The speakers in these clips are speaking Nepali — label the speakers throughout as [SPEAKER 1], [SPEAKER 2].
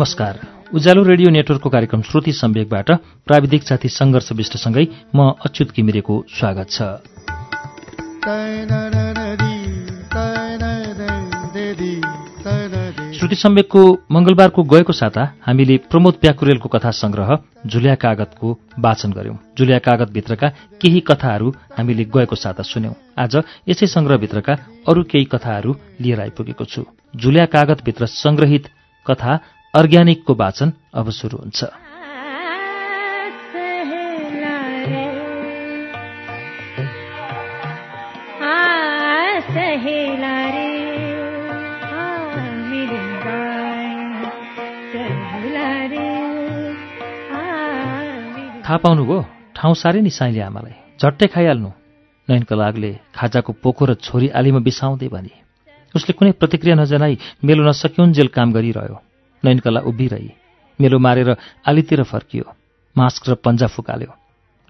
[SPEAKER 1] नमस्कार। उज्यालो रेडियो नेटवर्कको कार्यक्रम श्रुति सम्वेकबाट प्राविधिक साथी सङ्घर्ष विष्टसँगै म अच्युत किमिरेको स्वागत छ। श्रुति सम्वेकको मंगलबारको गएको साता हामीले प्रमोद प्याकुरेलको कथा संग्रह झुलिया कागतको वाचन गर्यौं झुलिया कागतभित्रका केही कथाहरू हामीले गएको साता सुन्यौं। आज यसै संग्रहभित्रका अरू केही कथाहरू लिएर आइपुगेको छु। झुलिया कागतभित्र संग्रहित कथा अर्ग्यानिकको वाचन अब सुरु हुन्छ। थाहा पाउनुभयो ठाउँ साह्रै नि साइले आमालाई। झट्टै खाइहाल्नु। नयनको लागले खाजाको पोको र छोरी आलीमा बिसाउँदै भने उसले कुनै प्रतिक्रिया नजनाई मेलो नसक्युन्जेल काम गरिरह्यो। नयनकला उभिरही। मेलो मारेर आलीतिर फर्कियो। मास्क र पन्जा फुकाल्यो।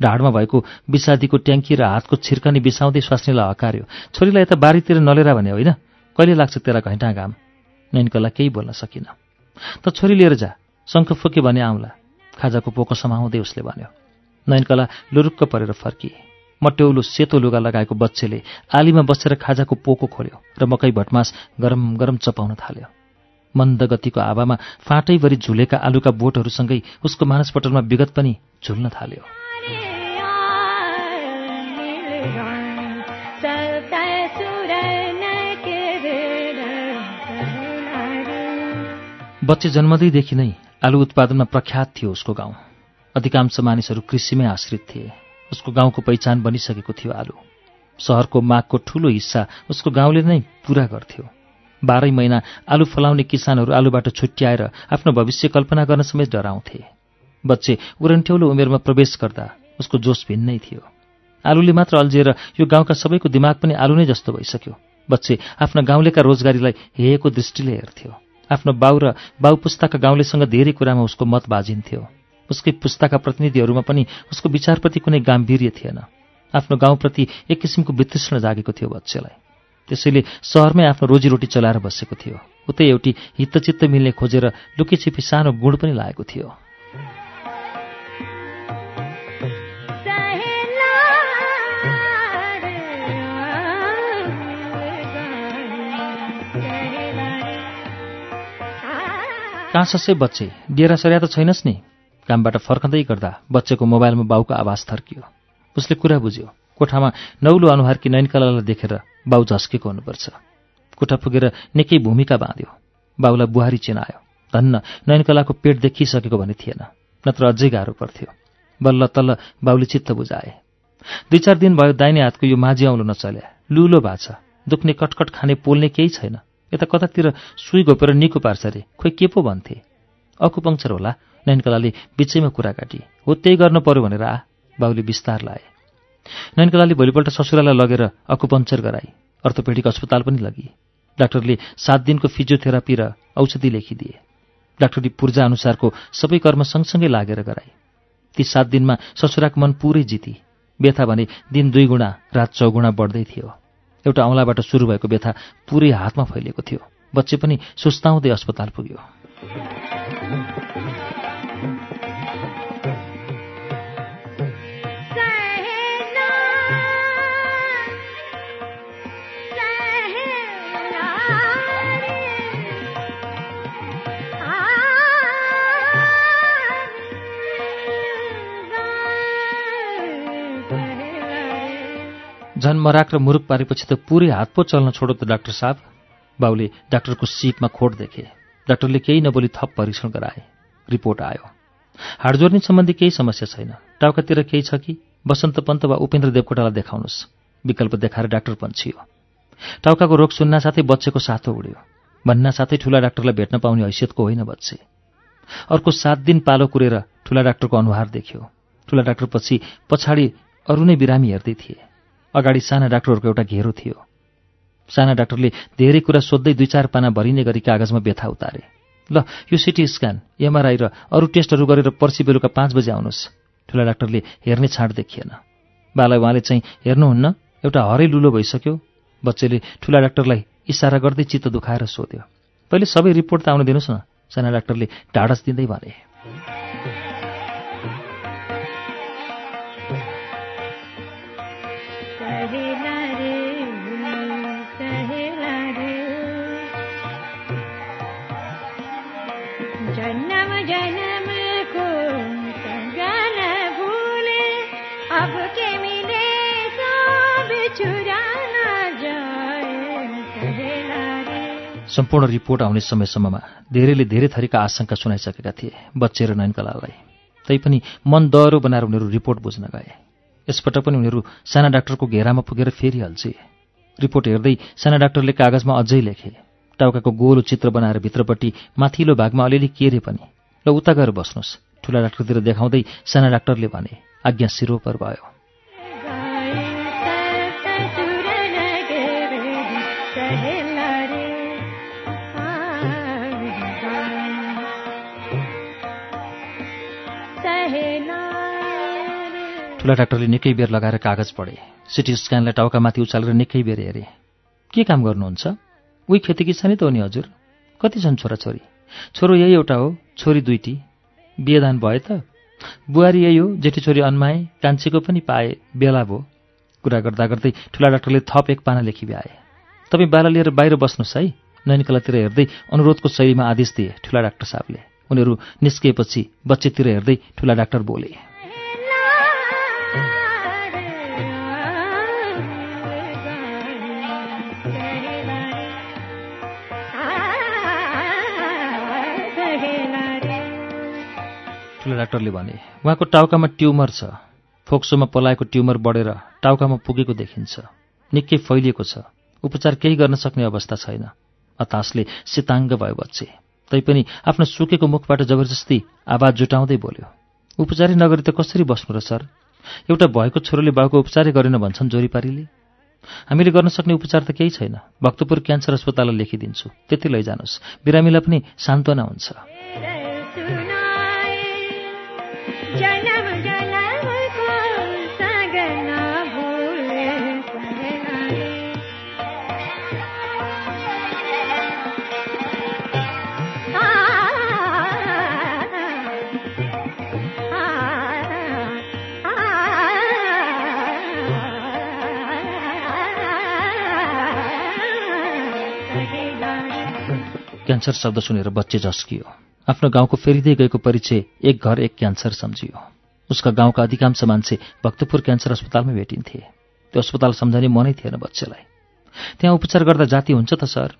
[SPEAKER 1] ढाडमा भएको विषादीको ट्याङ्की र हातको छिर्कनी बिसाउँदै स्वास्नीलाई हकार्यो। छोरीलाई यता बारीतिर नलेर भने होइन? कहिले लाग्छ तेरा घैँटा घाम? नयनकला केही बोल्न सकिन। त छोरी लिएर जा। शङ्ख फुके भने आउँला। खाजाको पोको समाउँदै उसले भन्यो। नयनकला लुरुक्क परेर फर्किए मट्यौलो सेतो लुगा लगाएको बच्चेले आलीमा बसेर खाजाको पोको खोल्यो र मकै भटमास गरम गरम चपाउन थाल्यो। मन्द गतिको हावामा फाँटैभरि झुलेका आलुका बोटहरूसँगै उसको मानसपटलमा विगत पनि झुल्न थाल्यो। बच्चे जन्मदैदेखि नै आलु उत्पादनमा प्रख्यात थियो उसको गाउँ। अधिकांश मानिसहरू कृषिमै आश्रित थिए। उसको गाउँको पहिचान बनिसकेको थियो आलु। सहरको मागको ठूलो हिस्सा उसको गाउँले नै पूरा गर्थ्यो। बाह्रै महिना आलु फलाउने किसानहरू आलुबाट छुट्याएर आफ्नो भविष्य कल्पना गर्न समेत डराउँथे। बच्चे उरन्ठ्यौलो उमेरमा प्रवेश गर्दा उसको जोस भिन्नै थियो। आलुले मात्र अल्झिएर यो गाउँका सबैको दिमाग पनि आलु नै जस्तो भइसक्यो। बच्चे आफ्ना गाउँलेका रोजगारीलाई हेएको दृष्टिले हेर्थ्यो। आफ्नो बाउ र बाउ पुस्ताका गाउँलेसँग धेरै कुरामा उसको मत बाजिन्थ्यो। उसकै पुस्ताका प्रतिनिधिहरूमा पनि उसको विचारप्रति कुनै गाम्भीर्य थिएन। आफ्नो गाउँप्रति एक किसिमको वितृष्ण जागेको थियो बच्चेलाई। त्यसैले सहरमै आफ्नो रोजीरोटी चलाएर बसेको थियो। उतै एउटी हितचित्त मिल्ने खोजेर लुकीछिपी सानो गुण पनि लागेको थियो। कहाँ ससे बच्चे डेरा सर्या त छैनस् नि। कामबाट फर्कँदै गर्दा बच्चेको मोबाइलमा बाउको आवाज थर्कियो। उसले कुरा बुझ्यो। कोठामा नौलो अनुहारकी नैनकलालाई देखेर बाउ झस्केको हुनुपर्छ। कोठा पुगेर निकै भूमिका बाँध्यो। बाउलाई बुहारी चिनायो। धन्न नयनकलाको पेट देखिसकेको भने थिएन नत्र अझै गाह्रो पर्थ्यो। बल्ल तल्ल बाउले चित्त बुझाए। दुई चार दिन भयो दाहिने हातको यो माझी औँलो नचल्या। लुलो भाछ। दुख्ने कटकट खाने पोल्ने केही छैन। यता कतातिर सुई घोपेर निको पार्छ अरे। खोइ के पो भन्थे? अकुपङ्चर होला। नयनकलाले बिचैमा कुरा काटी। हो त्यही गर्नु पर्यो भनेर आ। बाउले बिस्तार लाए। नयनकलाले भोलिपल्ट ससुरालाई लगेर अकुपङ्चर गराई अर्थोपेडिक अस्पताल पनि लगी डाक्टरले सात दिनको फिजियोथेरापी र औषधि लेखिदिए। डाक्टरी पूर्जा अनुसारको सबै कर्म सँगसँगै लागेर गराए। ती सात दिनमा ससुराको मन पुरै जिती। व्यथा भने दिन दुई गुणा रात चौगुणा बढ्दै थियो। एउटा औँलाबाट सुरु भएको व्यथा पुरै हातमा फैलिएको थियो। बच्चे पनि सुस्ताउँदै अस्पताल पुग्यो। झन मराक र मुरुक पारेपछि त पुरै हात पो चल्न छोडो त डाक्टर साहब। बाउले डाक्टरको सिटमा खोट देखे। डाक्टरले केही नबोली थप परीक्षण गराए। रिपोर्ट आयो। हाडजोर्नी सम्बन्धी केही समस्या छैन। टाउकातिर केही छ कि? बसन्त पन्त वा उपेन्द्र देवकोटालाई देखाउनुहोस्। विकल्प देखाएर डाक्टर पन्छियो टाउकाको रोग सुन्न साथै बच्चेको साथो उड्यो। भन्ना साथै ठुला डाक्टरलाई भेट्न पाउने हैसियतको होइन बच्चे। अर्को सात दिन पालो कुरेर ठुला डाक्टरको अनुहार देख्यो। ठुला डाक्टर पछि पछाडि अरू नै बिरामी हेर्दै थिए। अगाडि साना डाक्टरहरूको एउटा घेरो थियो। साना डाक्टरले धेरै कुरा सोध्दै दुई चार पाना भरिने गरी कागजमा व्यथा उतारे। ल यो सिटी स्क्यान एमआरआई र अरू टेस्टहरू गरेर पर्सि बेलुका पाँच बजे आउनुहोस्। ठुला डाक्टरले हेर्ने छाँड देखिएन। बालाई उहाँले चाहिँ हेर्नुहुन्न एउटा हरै लुलो भइसक्यो। बच्चेले ठुला डाक्टरलाई इसारा गर्दै चित्त दुखाएर सोध्यो। पहिले सबै रिपोर्ट त आउन दिनुहोस् न साना डाक्टरले ढाडस दिँदै भने। सम्पूर्ण रिपोर्ट आउने समयसम्ममा धेरैले धेरै थरीका आशंका सुनाइसकेका थिए बच्चे र नयनकलालाई। तैपनि मन दह्रो बनाएर उनीहरू रिपोर्ट बुझ्न गए। यसपटक पनि उनीहरू साना डाक्टरको घेरामा पुगेर फेरि हल्छे। रिपोर्ट हेर्दै साना डाक्टरले कागजमा अझै लेखे टाउकाको गोलो चित्र बनाएर भित्रपट्टि माथिल्लो भागमा अलिअलि केरे पनि। र उता गएर बस्नुहोस् ठुला डाक्टरतिर देखाउँदै साना डाक्टरले भने आज्ञा सिरोपर भयो। ठुला डाक्टरले निकै बेर लगाएर कागज पढे। सिटी स्क्यानलाई टाउकामाथि उचालेर निकै बेर हेरे। के काम गर्नुहुन्छ? उही खेती किसानी त हो नि हजुर। कति छन् छोराछोरी? छोरो यही एउटा हो छोरी दुईटी। बिहेदान भए त। बुहारी यही हो जेठी छोरी अन्माए कान्छीको पनि पाए बेला भयो। कुरा गर्दा गर्दै ठुला डाक्टरले थप एक पाना लेखी भ्याए। तपाईँ बाला लिएर बाहिर बस्नुहोस् है। नैनिकलातिर हेर्दै अनुरोधको शैलीमा आदेश दिए ठुला डाक्टर साहबले। उनीहरू निस्किएपछि बच्चेतिर हेर्दै ठुला डाक्टर बोले। डाक्टरले भने उहाँको टाउकामा ट्युमर छ। फोक्सोमा पलाएको ट्युमर बढेर टाउकामा पुगेको देखिन्छ। निकै फैलिएको छ। उपचार केही गर्न सक्ने अवस्था छैन। हतासले सिताङ्ग भयो बच्चे। तैपनि आफ्नो सुकेको मुखबाट जबरजस्ती आवाज जुटाउँदै बोल्यो उपचारै नगरी त कसरी बस्नु र सर? एउटा भएको छोरोले बाउको उपचारै गरेन भन्छन् जोरीपारीले। हामीले गर्न सक्ने उपचार त केही छैन। भक्तपुर क्यान्सर अस्पताललाई लेखिदिन्छु। त्यति लैजानुहोस्। बिरामीलाई पनि सान्त्वना हुन्छ। क्यान्सर शब्द सुनेर बच्चे झस्कियो। आफ्नो गाउँको फेरिँदै गएको परिचय एक घर एक क्यान्सर सम्झियो। उसका गाउँका अधिकांश मान्छे भक्तपुर क्यान्सर अस्पतालमै भेटिन्थे। त्यो अस्पताल सम्झने मनै थिएन बच्चेलाई। त्यहाँ उपचार गर्दा जाति हुन्छ त सर?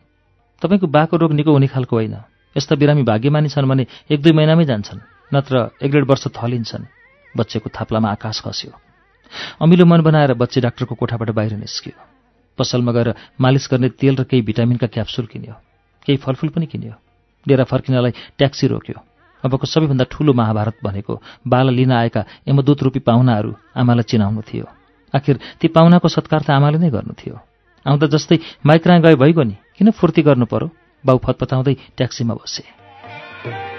[SPEAKER 1] तपाईँको बाको रोग निको हुने खालको होइन। यस्ता बिरामी भाग्यमानी छन् भने एक दुई महिनामै जान्छन् नत्र एक डेढ वर्ष थलिन्छन्। बच्चेको थाप्लामा आकाश खस्यो। अमिलो मन बनाएर बच्चे डाक्टरको कोठाबाट बाहिर निस्कियो। पसलमा गएर मालिस गर्ने तेल र केही भिटामिनका क्याप्सुल किन्यो। केही फलफुल पनि किन्यो। डेरा फर्किनलाई ट्याक्सी रोक्यो। अबको सबैभन्दा ठूलो महाभारत भनेको बाल लिन आएका यमदूत रूपी पाहुनाहरू आमालाई चिनाउनु थियो। आखिर ती पाहुनाको सत्कार त आमाले नै गर्नु थियो। आउँदा जस्तै माइक्रा गए भइगयो नि किन फुर्ती गर्नु पर्यो? बाउ फतपताउँदै ट्याक्सीमा बसे।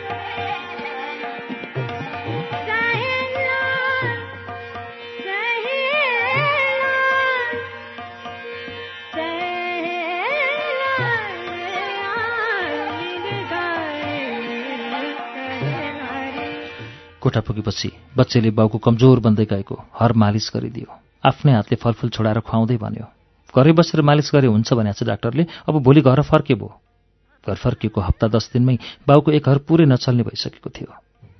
[SPEAKER 1] कोठा पुगेपछि बच्चेले बाउको कमजोर बन्दै गएको हर मालिस गरिदियो। आफ्नै हातले फलफुल छोडाएर खुवाउँदै भन्यो घरै बसेर मालिस गरे हुन्छ भनेको छ डाक्टरले अब भोलि घर फर्के भयो घर फर्किएको हप्ता दस दिनमै बाउको एक घर पुरै नचल्ने भइसकेको थियो।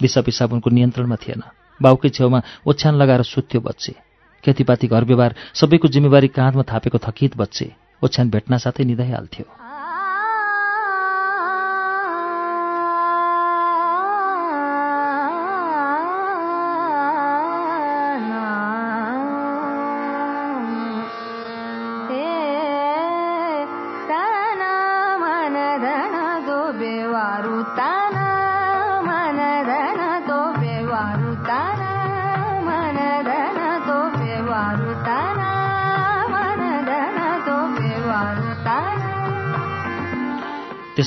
[SPEAKER 1] दिशा पिसाब उनको नियन्त्रणमा थिएन। बाउकै छेउमा ओछ्यान लगाएर सुत्थ्यो बच्चे। खेतीपाती घर व्यवहार सबैको जिम्मेवारी काँधमा थापेको थकित बच्चे ओछ्यान भेट्न साथै निधाइहाल्थ्यो।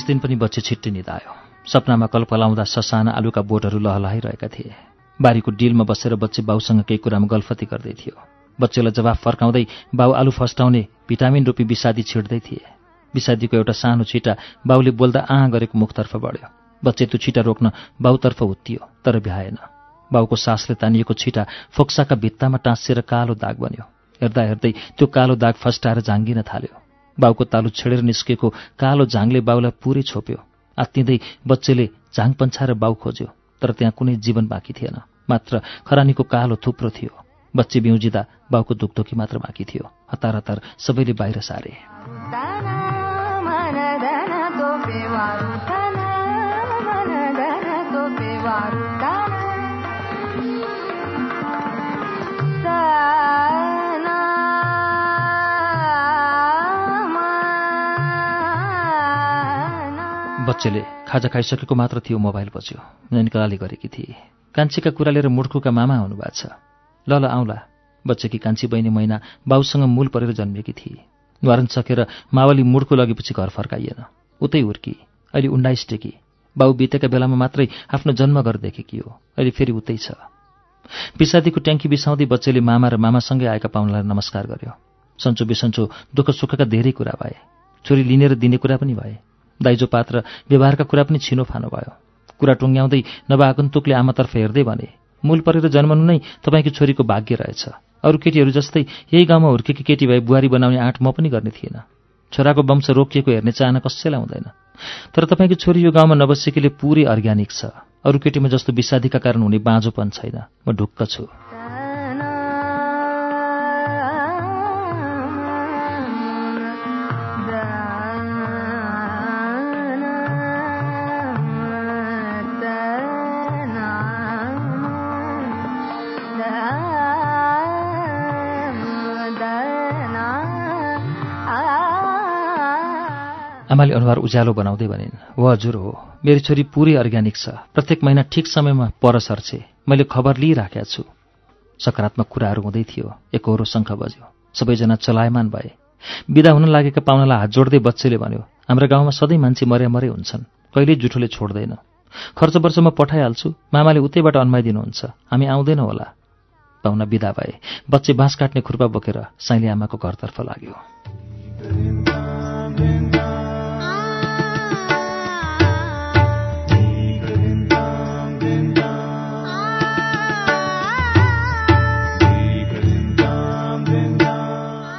[SPEAKER 1] दिन पनि बच्चे छिट्टी निधायो सपनामा कल्पलाउँदा ससाना आलुका बोटहरू लहलहाइरहेका थिए। बारीको डिलमा बसेर बच्चे बाउसँग केही कुरामा गल्फती गर्दै थियो। बच्चेलाई जवाफ फर्काउँदै बाउ आलु फस्टाउने भिटामिन रूपी विषादी छिड्दै थिए। विषादीको एउटा सानो छिटा बाउले बोल्दा आँ गरेको मुखतर्फ बढ्यो। बच्चे त्यो छिटा रोक्न बाउतर्फ उत्तियो तर भ्याएन। बाउको सासले तानिएको छिटा फोक्साका भित्तामा टाँसिएर कालो दाग बन्यो। हेर्दा हेर्दै त्यो कालो दाग फस्टाएर झाङ्गिन थाल्यो। बाउको तालु छेडेर निस्केको कालो झाङले बाउलाई पुरै छोप्यो आत्तिँदै बच्चेले झाङ पन्छाएर बाउ खोज्यो तर त्यहाँ कुनै जीवन बाँकी थिएन मात्र खरानीको कालो थुप्रो थियो बच्चे बिउजिँदा बाउको दुखदुखी मात्र बाँकी थियो हतार हतार सबैले बाहिर सारे बच्चेले खाजा खाइसकेको मात्र थियो मोबाइल बच्यो नैनकलाले गरेकी थिए। कान्छीका कुरा लिएर मुर्खुका मामा हुनुभएको छ। ल ल आउँला। बच्चेकी कान्छी बहिनी महिना बाउसँग मूल परेर जन्मिएकी थिए। न्वारन सकेर मावली मुडको लगेपछि घर फर्काइएन। उतै हुर्की। अहिले उन्नाइस टेकी। बाउ बितेका बेलामा मात्रै आफ्नो जन्म घर देखेकी हो। अहिले फेरि उतै छ। पिसादीको ट्याङ्की बिसाउँदै बच्चेले मामा र मामासँगै आएका पाहुनालाई नमस्कार गर्यो। सन्चो बिसन्चो दुःख सुखका धेरै कुरा भए। छोरी लिनेर दिने कुरा पनि भए। दाइजो पात्र व्यवहारका कुरा पनि छिनो फानो भयो। कुरा टुङ्ग्याउँदै नवागन्तुकले आमातर्फ हेर्दै भने मूल परेर जन्मनु नै तपाईँको छोरीको भाग्य रहेछ। अरू केटीहरू जस्तै यही गाउँमा हुर्केकी केटी भए बुहारी बनाउने आँट म पनि गर्ने थिएन। छोराको वंश रोकिएको हेर्ने चाहना कसैलाई हुँदैन। तर तपाईँको छोरी यो गाउँमा नबसेकीले पुरै अर्ग्यानिक छ। अरू केटीमा जस्तो विषादीका कारण हुने बाँझोपन छैन। म ढुक्क छु। आमाले अनुहार उज्यालो बनाउँदै भनिन् हो हजुर हो मेरो छोरी पुरै अर्ग्यानिक छ प्रत्येक महिना ठिक समयमा पर सर्छे मैले खबर लिइराखेका छु। सकारात्मक कुराहरू हुँदै थियो एकहोरो शङ्ख बज्यो सबैजना चलायमान भए। बिदा हुन लागेका पाहुनालाई हात जोड्दै बच्चेले भन्यो हाम्रो गाउँमा सधैँ मान्छे मरे मरे हुन्छन् कहिल्यै जुठोले छोड्दैन। खर्च वर्ष म पठाइहाल्छु मामाले उतैबाट अन्माइदिनुहुन्छ हामी आउँदैनौँ होला। पाहुना बिदा भए बच्चे बाँस काट्ने खुर्पा बोकेर साइली आमाको घरतर्फ लाग्यो।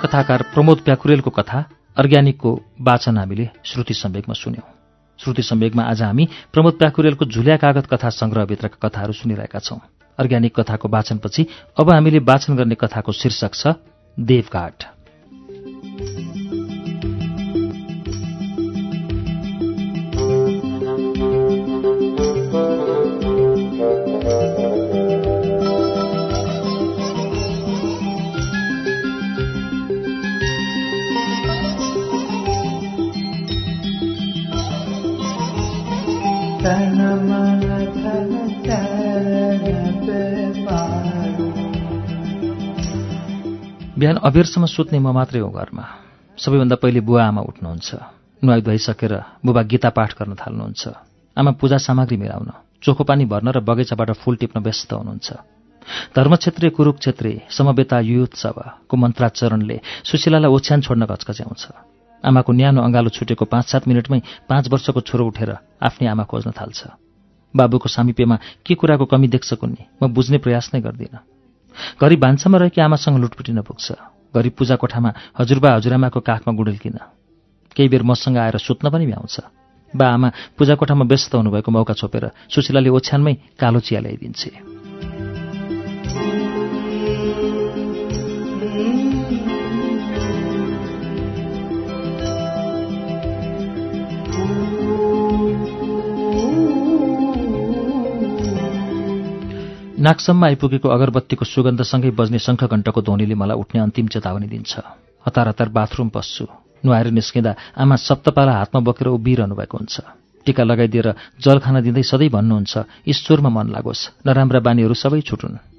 [SPEAKER 1] कथाकार प्रमोद प्याकुरेलको कथा अर्ग्यानिकको वाचन हामीले श्रुति सम्वेकमा सुन्यौं। श्रुति सम्वेकमा आज हामी प्रमोद प्याकुरेलको झुल्या कागत कथा सङ्ग्रहभित्रका कथाहरू सुनिरहेका छौं। अर्ग्यानिक कथाको वाचनपछि अब हामीले वाचन गर्ने कथाको शीर्षक छ देवघाट। बिहान अबेरसम्म सुत्ने म मात्रै हो घरमा। सबैभन्दा पहिले बुवा आमा उठ्नुहुन्छ। नुहाइ धुवाइसकेर बुबा गीता पाठ गर्न थाल्नुहुन्छ। आमा पूजा सामग्री मिलाउन चोखो पानी भर्न र बगैँचाबाट फुल टिप्न व्यस्त हुनुहुन्छ। धर्मक्षेत्रीय कुरुक्षेत्री समवेता युत्सवको मन्त्राचरणले सुशीलालाई ओछ्यान छोड्न घचकच्याउँछ आमाको न्यानो अँगालो छुटेको पाँच सात मिनटमै पाँच वर्षको छोरो उठेर आफ्नै आमा खोज्न थाल्छ। बाबुको सामिप्यमा के कुराको कमी देख्छ कुन्नी? म बुझ्ने प्रयास नै गर्दिनँ। घरि भान्सामा रहेकी आमासँग लुटपुटिन पुग्छ। घरि पूजा कोठामा हजुरबा हजुरआमाको काखमा गुडेल्किन केही बेर मसँग आएर सुत्न पनि भ्याउँछ। बा आमा पूजा कोठामा व्यस्त हुनुभएको मौका छोपेर सुशीलाले ओछ्यानमै कालो चिया ल्याइदिन्छे। नाकसम्म आइपुगेको अगरबत्तीको सुगन्धसँगै बज्ने शङ्खघण्टको ध्वनिले मलाई उठ्ने अन्तिम चेतावनी दिन्छ। हतार हतार बाथरुम पस्छु। नुहाएर निस्किँदा आमा सप्तपाला हातमा बोकेर उभिरहनु भएको हुन्छ। टिका लगाइदिएर जल खान दिँदै सधैँ भन्नुहुन्छ ईश्वरमा मन लागोस्। नराम्रा बानीहरू सबै छुटुन्।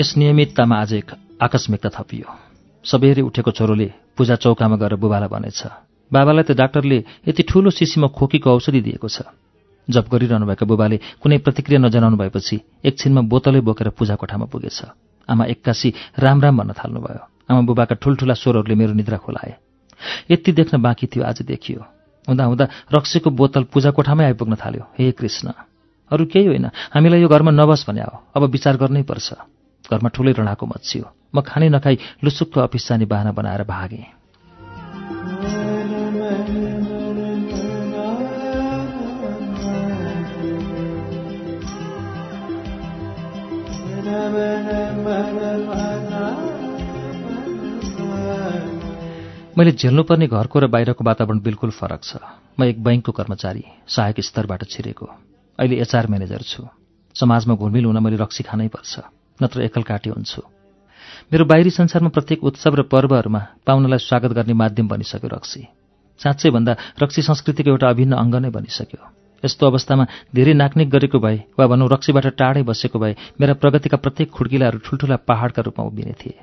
[SPEAKER 1] यस नियमिततामा आज एक आकस्मिकता थपियो। सबेरै उठेको छोरोले पूजा चौकामा गएर बुबालाई भनेछ बाबालाई त डाक्टरले यति ठूलो सिसीमा खोकीको औषधि दिएको छ। जप गरिरहनु भएका बुबाले कुनै प्रतिक्रिया नजनाउनु भएपछि एकछिनमा बोतलै बोकेर पूजा कोठामा पुगेछ। आमा एक्कासी राम राम भन्न थाल्नुभयो। आमा बुबाका ठुल्ठुला स्वरहरूले मेरो निद्रा खोलाए। यति देख्न बाँकी थियो आज देखियो। हुँदा हुँदा रक्सीको बोतल पूजा कोठामै आइपुग्न थाल्यो। हे कृष्ण अरू केही होइन। हामीलाई यो घरमा नबस भने हो अब विचार गर्नै पर्छ। घरमा ठुलै रणाको मचियो म खानै नखाई लुसुक्क अफिस जाने बाहना बनाएर भागेँ। मैले झेल्नुपर्ने घरको र बाहिरको वातावरण बिल्कुल फरक छ। म एक बैङ्कको कर्मचारी सहायक स्तरबाट छिरेको। अहिले एचआर म्यानेजर छु। समाजमा घुलमिल हुन मैले रक्सी खानै पर्छ। नत्र एकल काटे हुन्छु। मेरो बाहिरी संसारमा प्रत्येक उत्सव र पर्वहरूमा पाहुनालाई स्वागत गर्ने माध्यम बनिसक्यो रक्सी। साँच्चै भन्दा रक्सी संस्कृतिको एउटा अभिन्न अङ्ग नै बनिसक्यो। यस्तो अवस्थामा धेरै नाक्निक गरेको भए वा भनौँ रक्सीबाट टाढै बसेको भए मेरा प्रगतिका प्रत्येक खुड्किलाहरू ठुल्ठुला पहाडका रूपमा उभिने थिए।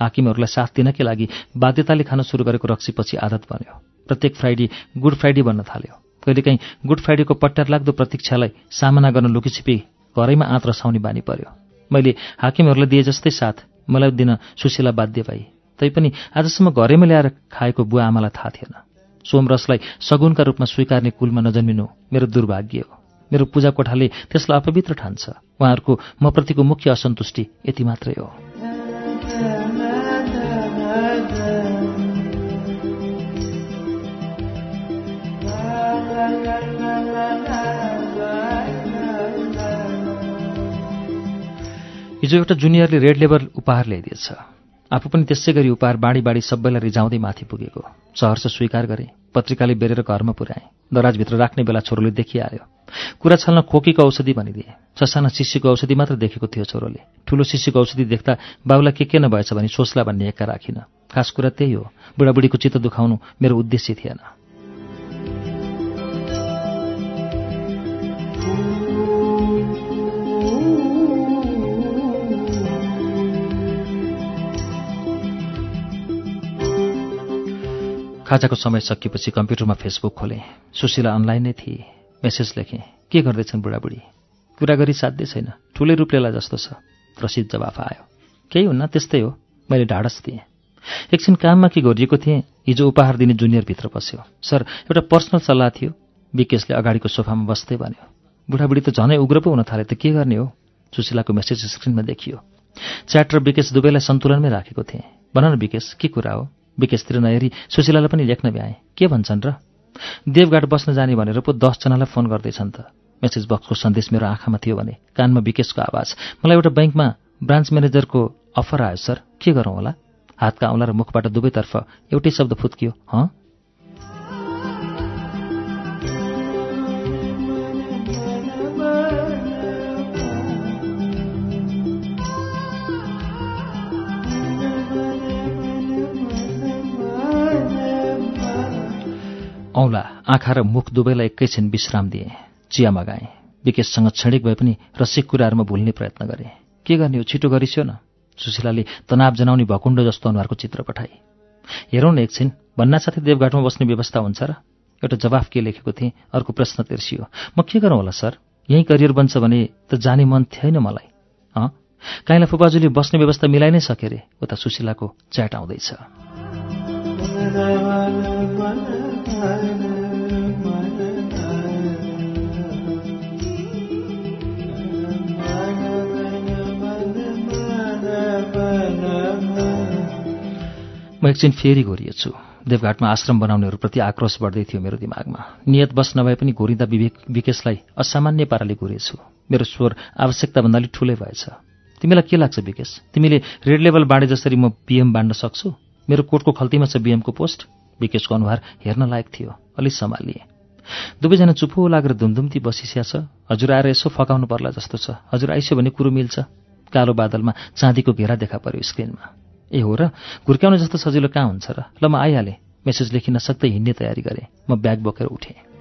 [SPEAKER 1] हाकिमहरूलाई साथ दिनकै लागि बाध्यताले खान सुरु गरेको रक्सीपछि आदत बन्यो। प्रत्येक फ्राइडे गुड फ्राइडे बन्न थाल्यो। कहिलेकाहीँ गुड फ्राइडेको पट्टार लाग्दो प्रतीक्षालाई सामना गर्न लुकीछिपी घरैमा आँत रसाउने बानी पर्यो। मैले हाकिमहरूलाई दिए जस्तै साथ। मलाई दिन सुशीला बाध्य पाइ तैपनि आजसम्म घरैमा ल्याएर खाएको बुवा आमालाई थाहा थिएन। सोमरसलाई सगुनका रूपमा स्वीकार्ने कुलमा नजन्मिनु मेरो दुर्भाग्य हो। मेरो पूजा कोठाले त्यसलाई अपवित्र ठान्छ। उहाँहरूको म प्रतिको मुख्य असन्तुष्टि यति मात्रै हो। हिजो एउटा जुनियरले रेड लेबर उपहार ल्याइदिएछ। आफू पनि त्यसै गरी उपहार बाँडी बाँडी सबैलाई रिझाउँदै माथि पुगेको। सहर्ष स्वीकार गरे। पत्रिकाले बेरेर घरमा पुर्याएँ। दराजभित्र राख्ने बेला छोरोले देखिहाल्यो। कुरा छल्न खोकीको औषधि भनिदिए। ससाना शिष्यको औषधि मात्र देखेको थियो छोरोले। ठुलो शिष्यको औषधि देख्दा बाबुलाई के के नभएछ भने सोच्ला भन्ने एक्का राखिन। खास कुरा त्यही हो। बुढाबुढीको चित्त दुखाउनु मेरो उद्देश्य थिएन। खाजाको समय सकिएपछि कम्प्युटरमा फेसबुक खोलेँ। सुशीला अनलाइन नै थिए। मेसेज लेखेँ। के गर्दैछन् बुढाबुढी? कुरा गरी साध्य छैन। ठुलै रूप लेला जस्तो छ। प्रसिद्ध जवाफ आयो। केही हुन्न? त्यस्तै हो। मैले ढाडस दिएँ। एकछिन काममा के गरिएको थिएँ? हिजो उपहार दिने जुनियरभित्र पस्यो। सर एउटा पर्सनल सल्लाह थियो। विकेशले अगाडिको सोफामा बस्दै भन्यो। बुढाबुढी त झनै उग्र पो हुन थाले त के गर्ने हो? सुशीलाको मेसेज स्क्रिनमा देखियो। च्याट र विकेश दुवैलाई सन्तुलनमै राखेको थिएँ। भन न विकेश के कुरा हो? विकेशतिर नहेरी सुशीलालाई पनि लेख्न भ्याएँ। के भन्छन् र? देवघाट बस्न जाने भनेर पो दसजनालाई फोन गर्दैछन् त। मेसेज बक्सको सन्देश मेरो आँखामा थियो भने कानमा विकेशको आवाज मलाई एउटा ब्याङ्कमा ब्रान्च म्यानेजरको अफर आयो सर। के गरौँ होला? हातका औँला र मुखबाट दुवैतर्फ एउटै शब्द फुत्कियो हँ? औँला आँखा र मुख दुवैलाई एकैछिन विश्राम दिए। चिया मगाएँ। विकेशसँग क्षणिक भए पनि रसिक कुराहरूमा भुल्ने प्रयत्न गरेँ। के गर्ने हो? छिटो गरिस्यो न? सुशीलाले तनाव जनाउने भकुण्ड जस्तो अनुहारको चित्र पठाए। हेरौँ न एकछिन। भन्नासाथै देवघाटमा बस्ने व्यवस्था हुन्छ र? एउटा जवाफ के लेखेको थिएँ अर्को प्रश्न तिर्सियो। म के गरौँ होला सर? यहीँ करियर बन्छ भने त जाने मन थिएन मलाई। अँ? काइँला फुपाजुले बस्ने व्यवस्था मिलाइ नै सके रे? उता सुशीलाको च्याट आउँदैछ। म एकछिन फेरि घोरिएछु देवघाटमा आश्रम बनाउनेहरूप्रति आक्रोश बढ्दै थियो मेरो दिमागमा। नियत बस नभए पनि घोरिँदा विवेक विकेशलाई असामान्य पाराले घुरेछु मेरो स्वर आवश्यकताभन्दा अलिक ठुलै भएछ। तिमीलाई के लाग्छ विकेश? तिमीले रेड लेभल बाँडे जसरी म बिएम बाँड्न सक्छु? मेरो कोटको खल्तीमा छ बिएमको पोस्ट। विकेशको अनुहार हेर्न लायक थियो अलिक सम्हालिए। दुवैजना चुपो लागेर धुमधुम्ती बसिस्या छ। हजुर आएर यसो फकाउनु पर्ला जस्तो छ। हजुर आइस्यो भने कुरो मिल्छ। कालो बादलमा चाँदीको घेरा देखा पर्यो स्क्रिनमा। ए हो र घुर्क्याउनु जस्तो सजिलो कहाँ हुन्छ र? ल म आइहालेँ। मेसेज लेखिन सक्दै हिँड्ने तयारी गरेँ। म ब्याग बोकेर उठेँ।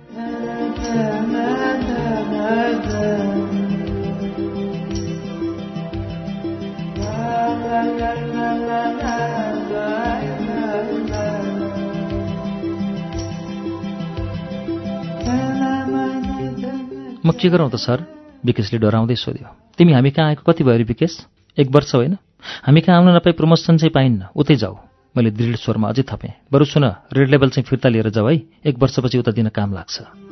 [SPEAKER 1] म के गरौँ त सर। विकेशले डराउँदै सोध्यो। तिमी हामी कहाँ आएको? कति भयो विकेश? एक वर्ष होइन। हामी कहाँ आउन नपाई प्रमोसन चाहिँ पाइन्न। उतै जाऊ। मैले दृढ स्वरमा अझै थपेँ। बरु सुन रेड लेभल चाहिँ फिर्ता लिएर जाऊ है। एक वर्षपछि उता दिन काम लाग्छ।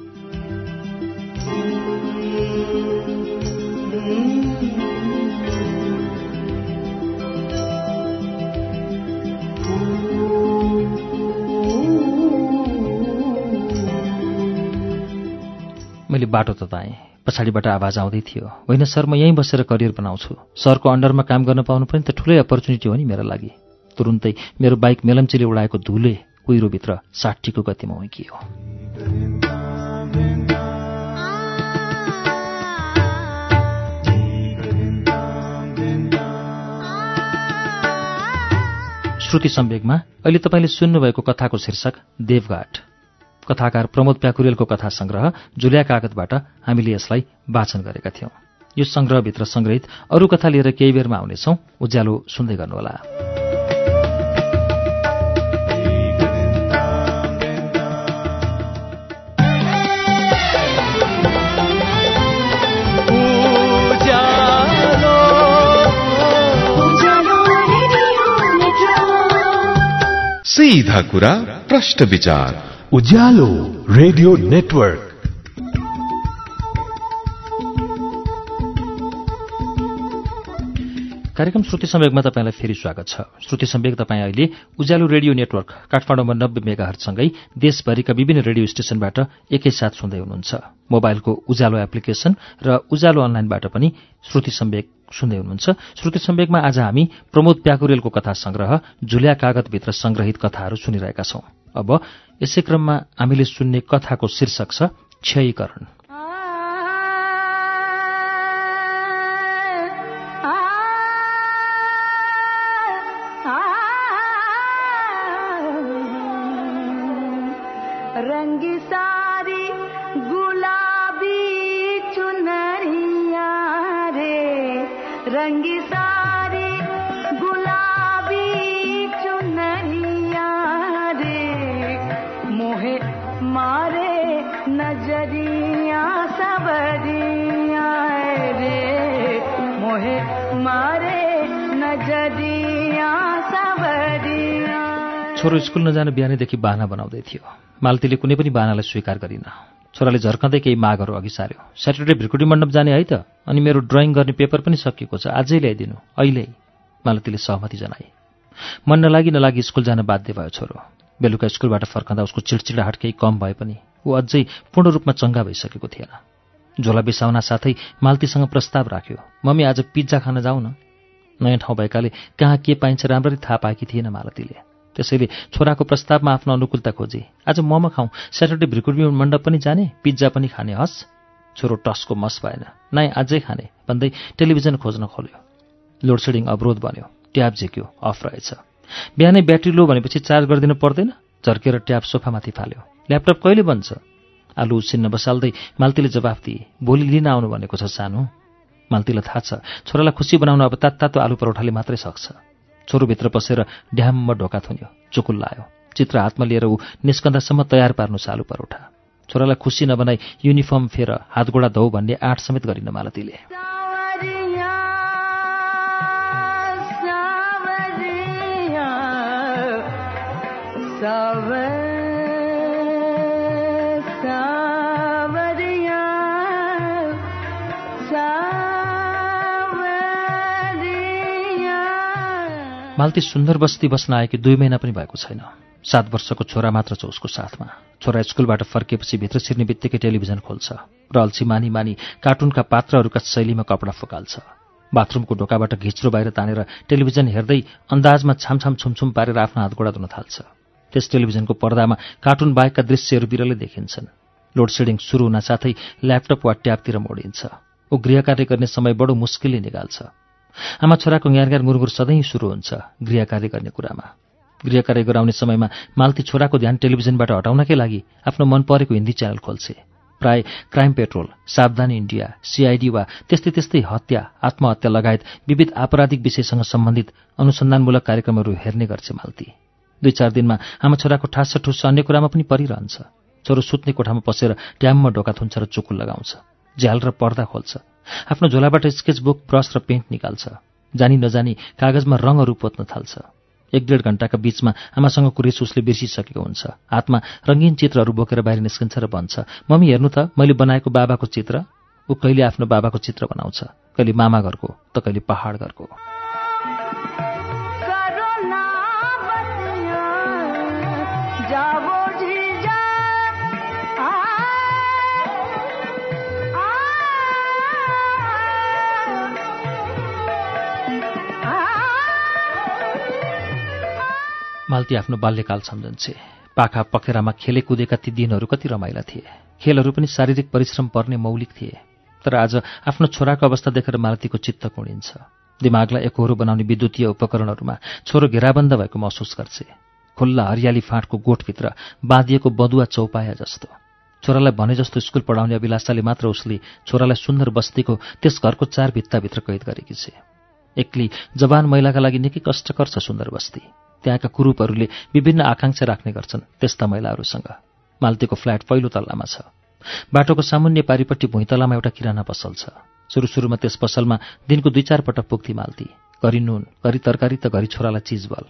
[SPEAKER 1] मैले बाटो तताएँ पछाडिबाट आवाज आउँदै थियो। होइन सर म यहीँ बसेर करियर बनाउँछु। सरको अन्डरमा काम गर्न पाउनु पनि त ठुलै अपर्च्युनिटी हो नि मेरो लागि। तुरुन्तै मेरो बाइक मेलम्चीले उडाएको धुले कुहिरोभित्र साठीको गतिमा उइकियो श्रुति सम्वेकमा अहिले तपाईँले सुन्नुभएको कथाको शीर्षक देवघाट। कथाकार प्रमोद प्याकुरेलको कथा संग्रह जुलिया कागतबाट हामीले यसलाई वाचन गरेका थियौं। यो संग्रहभित्र संग्रहित अरू कथा लिएर केही बेरमा आउनेछौ। उज्यालो सुन्दै गर्नुहोला।
[SPEAKER 2] सीधा कुरा प्रश्न विचार।
[SPEAKER 3] Ujyaalo radio network.
[SPEAKER 1] कार्यक्रम श्रुति सम्वेकमा तपाईँलाई फेरि स्वागत छ। श्रुति सम्वेक तपाईँ अहिले उज्यालो रेडियो नेटवर्क काठमाडौँमा नब्बे मेगाहरूसँगै देशभरिका विभिन्न रेडियो स्टेशनबाट एकैसाथ सुन्दै हुनुहुन्छ। मोबाइलको उज्यालो एप्लिकेशन र उज्यालो अनलाइनबाट पनि श्रुति सम्वेक सुन्दै हुनुहुन्छ। श्रुति सम्वेकमा आज हामी प्रमोद प्याकुरेलको कथा संग्रह झुल्या कागतभित्र संग्रहित कथाहरू सुनिरहेका छौं। अब यसै क्रममा हामीले सुन्ने कथाको शीर्षक छ क्षयीकरण।
[SPEAKER 4] मारे नजरिया सबरिया रे। मोहे मारे नजरिया सबरिया
[SPEAKER 1] छोरो स्कुल नजान बिहानैदेखि बाहना बनाउँदै थियो। मालतीले कुनै पनि बाहनालाई स्वीकार गरिन। छोराले झर्कँदै केही मागहरू अघि सार्यो। स्याटरडे भ्रिकुटी मण्डप जाने है त? अनि मेरो ड्रइङ गर्ने पेपर पनि सकिएको छ। आजै ल्याइदिनु। अहिले मालतीले सहमति जनाए। मन नलागि नलागि स्कुल जान बाध्य भयो छोरो। बेलुका स्कुलबाट फर्कँदा उसको चिडचिडाहट केही कम भए पनि ऊ अझै पूर्ण रूपमा चङ्गा भइसकेको थिएन। झोला बिसाउन साथै मालतीसँग प्रस्ताव राख्यो मम्मी आज पिज्जा खान जाउँ न? नयाँ ठाउँ भएकाले कहाँ के पाइन्छ राम्ररी थाहा पाएकी थिएन मालतीले। त्यसैले छोराको प्रस्तावमा आफ्नो अनुकूलता खोजे आज मोमो खाउँ स्याटरडे भ्रिकुटी मण्डप पनि जाने पिज्जा पनि खाने हस्? छोरो टसको मस भएन नाइ अझै खाने भन्दै टेलिभिजन खोज्न खोल्यो। लोडसेडिङ अवरोध बन्यो ट्याब झिक्यो अफ रहेछ। बिहानै ब्याट्री लो भनेपछि चार्ज गरिदिनु पर्दैन झर्केर ट्याब सोफामाथि फाल्यो। ल्यापटप कहिले बन्छ? आलु उसिन्न बसाल्दै मालतीले जवाफ दिए भोलि लिन आउनु भनेको छ सानो मालतीलाई थाहा छ छोरालाई खुसी बनाउन अब तात्तातो आलु परोठाले मात्रै सक्छ। छोरोभित्र पसेर ढ्याममा ढोका थुन्यो चुकुल लायो। चित्र हातमा लिएर ऊ निस्कँदासम्म तयार पार्नु चालु परोठा। छोरालाई खुसी नबनाई युनिफर्म फेर हातगोडा धौ भन्ने आँट समेत गरिन मालतीले। मालती सुन्दर बस्ती बस्न आएकी दुई महिना पनि भएको छैन। सात वर्षको छोरा मात्र छ उसको साथमा। छोरा स्कुलबाट फर्किएपछि भित्र छिर्ने बित्तिकै टेलिभिजन खोल्छ र अल्छी मानी मानी कार्टुनका पात्रहरूका शैलीमा कपडा फुकाल्छ। बाथरुमको ढोकाबाट घिच्रो बाहिर तानेर टेलिभिजन हेर्दै अन्दाजमा छामछाम छुमछुम पारेर आफ्नो हातगोडा धुन थाल्छ। त्यस टेलिभिजनको पर्दामा कार्टुन बाहेकका दृश्यहरू बिरलै देखिन्छन्। लोडसेडिङ सुरु हुन साथै ल्यापटप वा ट्याबतिर मोडिन्छ। ऊ गृह कार्य गर्ने समय बडो मुस्किलले निकाल्छ आमा छोराको ग्यार मुरमुर सधैँ सुरु हुन्छ गृह कार्य गर्ने कुरामा। गृह कार्य गराउने समयमा मालती छोराको ध्यान टेलिभिजनबाट हटाउनकै लागि आफ्नो मन परेको हिन्दी च्यानल खोल्छे। प्राय crime patrol Savdhaan India CID वा त्यस्तै त्यस्तै हत्या आत्महत्या लगायत विविध आपराधिक विषयसँग सम्बन्धित अनुसन्धानमूलक कार्यक्रमहरू हेर्ने गर्छ मालती। दुई चार दिनमा आमा छोराको ठास ठुस अन्य कुरामा पनि परिरहन्छ। छोरो सुत्ने कोठामा पसेर ट्याममा ढोका थुन्छ र चुकुल लगाउँछ। झ्याल र पर्दा खोल्छ। आफ्नो झोलाबाट स्केचबुक ब्रस र पेन्ट निकाल्छ। जानी नजानी कागजमा रङहरू पोत्न थाल्छ। एक डेढ घन्टाका बीचमा आमासँगको रिस उसले बिर्सिसकेको हुन्छ। हातमा रङ्गीन चित्रहरू बोकेर बाहिर निस्किन्छ र भन्छ मम्मी हेर्नु त मैले बनाएको बाबाको चित्र। ऊ कहिले आफ्नो बाबाको चित्र बनाउँछ? कहिले मामा घरको त कहिले पहाड घरको। मालती आफ्नो बाल्यकाल सम्झन्छे। पाखा पखेरामा खेले कुदेका ती दिनहरू कति रमाइला थिए। खेलहरू पनि शारीरिक परिश्रम पर्ने मौलिक थिए। तर आज आफ्नो छोराको अवस्था देखेर मालतीको चित्त कुणिन्छ। दिमागलाई एकहोरो बनाउने विद्युतीय उपकरणहरूमा छोरो घेराबन्द भएको महसुस गर्छे। खुल्ला हरियाली फाँटको गोठभित्र बाँधिएको बदुवा चौपाया जस्तो। छोरालाई भने जस्तो स्कुल पढाउने अभिलाषाले मात्र उसले छोरालाई सुन्दर बस्तीको त्यस घरको चार भित्ताभित्र कैद गरेकी छे। एक्लै जवान महिलाका लागि निकै कष्टकर छ सुन्दर बस्ती। त्यहाँका कुरूपहरूले विभिन्न आकाङ्क्षा राख्ने गर्छन् त्यस्ता महिलाहरूसँग। मालतीको फ्ल्याट पहिलो तल्लामा छ। बाटोको सामुन्य पारिपट्टि भुइँतलामा एउटा किराना पसल छ। सुरु सुरुमा त्यस पसलमा दिनको दुई चार पटक पुग्थी माल्ती। घरि नुन घरि तरकारी त घरि छोरालाई चिजबल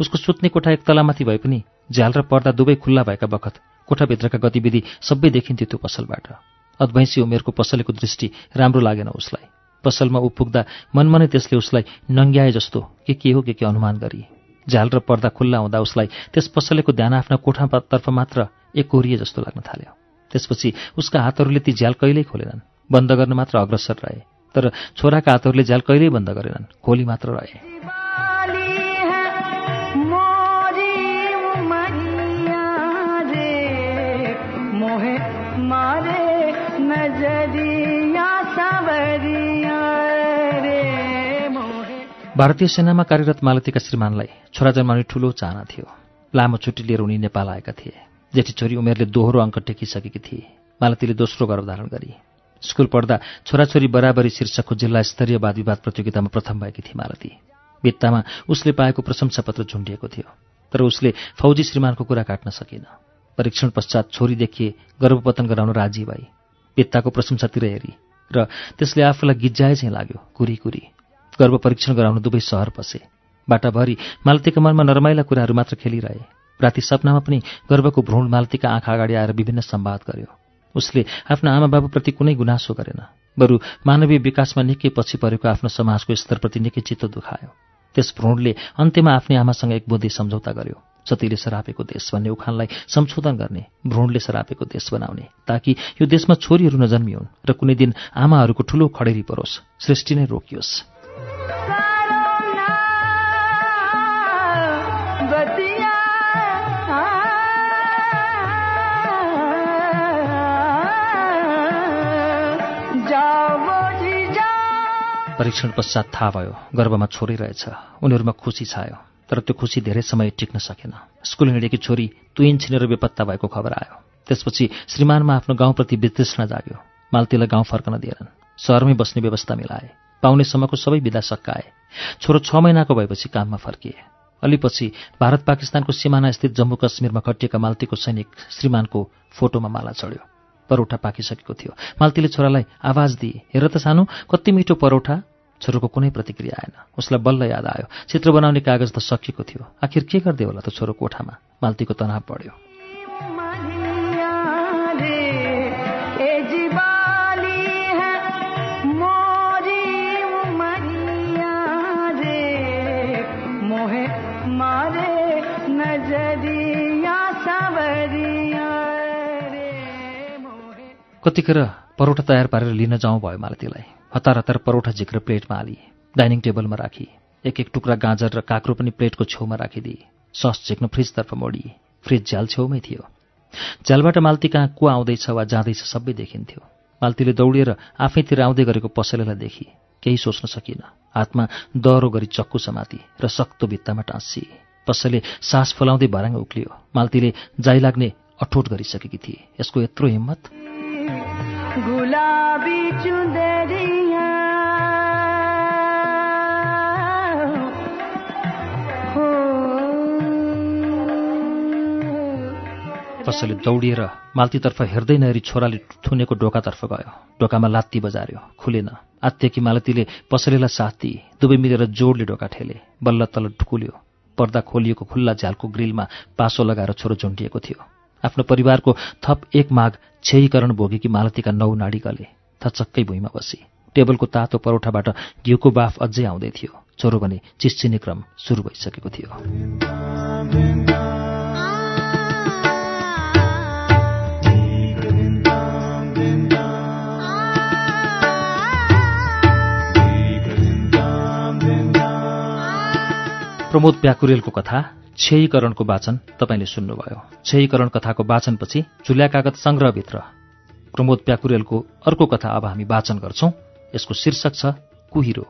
[SPEAKER 1] उसको सुत्ने कोठा एक तलामाथि भए पनि झ्याल र पर्दा दुवै खुल्ला भएका बखत कोठाभित्रका गतिविधि सबै देखिन्थ्यो त्यो पसलबाट। अधभैँसी उमेरको पसलेको दृष्टि राम्रो लागेन उसलाई। पसलमा ऊ पुग्दा मनमनै त्यसले उसलाई नङ्ग्याए जस्तो के के हो के के अनुमान गरी। झ्याल र पर्दा खुल्ला हुँदा उसलाई त्यस पसलेको ध्यान आफ्ना कोठातर्फ मात्र एकोरिए जस्तो लाग्न थाल्यो। त्यसपछि उसका हातहरूले ती झ्याल कहिल्यै खोलेनन्। बन्द गर्न मात्र अग्रसर रहे। तर छोराका हातहरूले झ्याल कहिल्यै बन्द गरेनन्। खोली मात्र रहे। भारतीय सेनामा कार्यरत मालतीका श्रीमानलाई छोरा जन्माउने ठूलो चाहना थियो। लामो छुट्टी लिएर उनी नेपाल आएका थिए। जेठी छोरी उमेरले दोहोरो अङ्क टेकिसकेकी थिए। मालतीले दोस्रो गर्भधारण गरी। स्कुल पढ्दा छोराछोरी बराबरी शीर्षकको जिल्ला स्तरीय वाद विवाद प्रतियोगितामा प्रथम भएकी थिए मालती। भित्तामा उसले पाएको प्रशंसापत्र झुन्डिएको थियो तर उसले फौजी श्रीमानको कुरा काट्न सकिन। परीक्षण पश्चात छोरी देखिए गर्भपतन गराउन राजी भई। भित्ताको प्रशंसातिर हेरी र त्यसले आफूलाई गिज्जाए चाहिँ लाग्यो कुरी कुरी गर्भ परीक्षण गराउन दुवै सहर पसे। बाटाभरि मालतीका मनमा नरमाइला कुराहरू मात्र खेलिरहे। राति सपनामा पनि गर्भको भ्रूण मालतीका आँखा अगाडि आएर विभिन्न सम्वाद गर्यो। उसले आफ्ना आमा बाबुप्रति कुनै गुनासो गरेन। बरु मानवीय विकासमा निकै पछि परेको आफ्नो समाजको स्तरप्रति निकै चित्त दुखायो। त्यस भ्रूणले अन्त्यमा आफ्नै आमासँग एक बुद्धि सम्झौता गर्यो। सतीले सरापेको देश भन्ने उखानलाई संशोधन गर्ने भ्रूणले सरापेको देश बनाउने ताकि यो देशमा छोरीहरू नजन्मिउन् र कुनै दिन आमाहरूको ठूलो खडेरी परोस् सृष्टि नै रोकियोस्। परीक्षण पश्चात थाहा भयो गर्भमा छोरी रहेछ। उनीहरूमा खुसी छायो तर त्यो खुसी धेरै समय टिक्न सकेन। स्कुल हिँडेकी छोरी तुइन छिनेर बेपत्ता भएको खबर आयो। त्यसपछि श्रीमानमा आफ्नो गाउँप्रति वितृष्णा जाग्यो। मालतीलाई गाउँ फर्कन दिएनन्। सहरमै बस्ने व्यवस्था मिलाए। पाउनेसम्मको सबै विधा सकाए। छोरो छ महिनाको भएपछि काममा फर्किए। अलिपछि भारत पाकिस्तानको सिमाना स्थित जम्मू कश्मीरमा खटिएका मालतीको सैनिक श्रीमानको फोटोमा माला चढ्यो। परौठा पाकिसकेको थियो। मालतीले छोरालाई आवाज दिए हेर त सानो कति मिठो परौठा। छोरोको कुनै प्रतिक्रिया आएन। उसलाई बल्ल याद आयो। चित्र बनाउने कागज त सकिएको थियो। आखिर के गर्दै होला त छोरो कोठामा? मालतीको तनाव बढ्यो।
[SPEAKER 4] मोरी नजरिया सवरिया।
[SPEAKER 1] कतिखेर परौठा तयार पारेर लिन जाउँ भयो मालतीलाई हतार हतार परौठा झिक्र प्लेटमा हाली। डाइनिङ टेबलमा राखी। एक एक टुक्रा गाजर र काँक्रो पनि प्लेटको छेउमा राखिदिए सस झिक्न फ्रिजतर्फ मोडिए फ्रिज झ्याल छेउमै थियो। झ्यालबाट मालती कहाँ को आउँदैछ वा जाँदैछ सबै देखिन्थ्यो। मालतीले दौडिएर आफैतिर आउँदै गरेको पसलेलाई देखी। केही सोच्न सकिन। हातमा दह्रो गरी चक्कु समाती र सक्तो भित्तामा टाँसिए पसले सास फलाउँदै भराङ उक्लियो। मालतीले जाइ लाग्ने अठोट गरिसकेकी थिए। यसको यत्रो हिम्मत?
[SPEAKER 4] गुलाबी चुंदरिया हो।
[SPEAKER 1] कसैले दौडिएर माल्तीतर्फ हेर्दै नहेरी छोराले थुनेको डोकातर्फ गयो। डोकामा लात्ती बजार्यो खुलेन। आत्तेकी मालतीले पसलेलाई साथ दिए दुवै मिलेर जोडले डोका ठेले। बल्ल तल्ल ढुकुल्यो। पर्दा खोलिएको खुल्ला झ्यालको ग्रिलमा पासो लगाएर छोरो झुन्डिएको थियो। आफ्नो परिवारको थप एक माग छेयीकरण भोगेकी मालतीका नौ नाडी गले थचक्कै भुइँमा बसी। टेबलको तातो परोठाबाट घिउको बाफ अझै आउँदै थियो। छोरो भने चिस्चिने क्रम सुरु भइसकेको थियो। प्रमोद प्याकुरेलको कथा छेयीकरणको वाचन तपाईँले सुन्नुभयो। छेयीकरण कथाको वाचनपछि झुल्या कागज सङ्ग्रहभित्र प्रमोद प्याकुरेलको अर्को कथा अब हामी वाचन गर्छौं। यसको शीर्षक छ कुहिरो।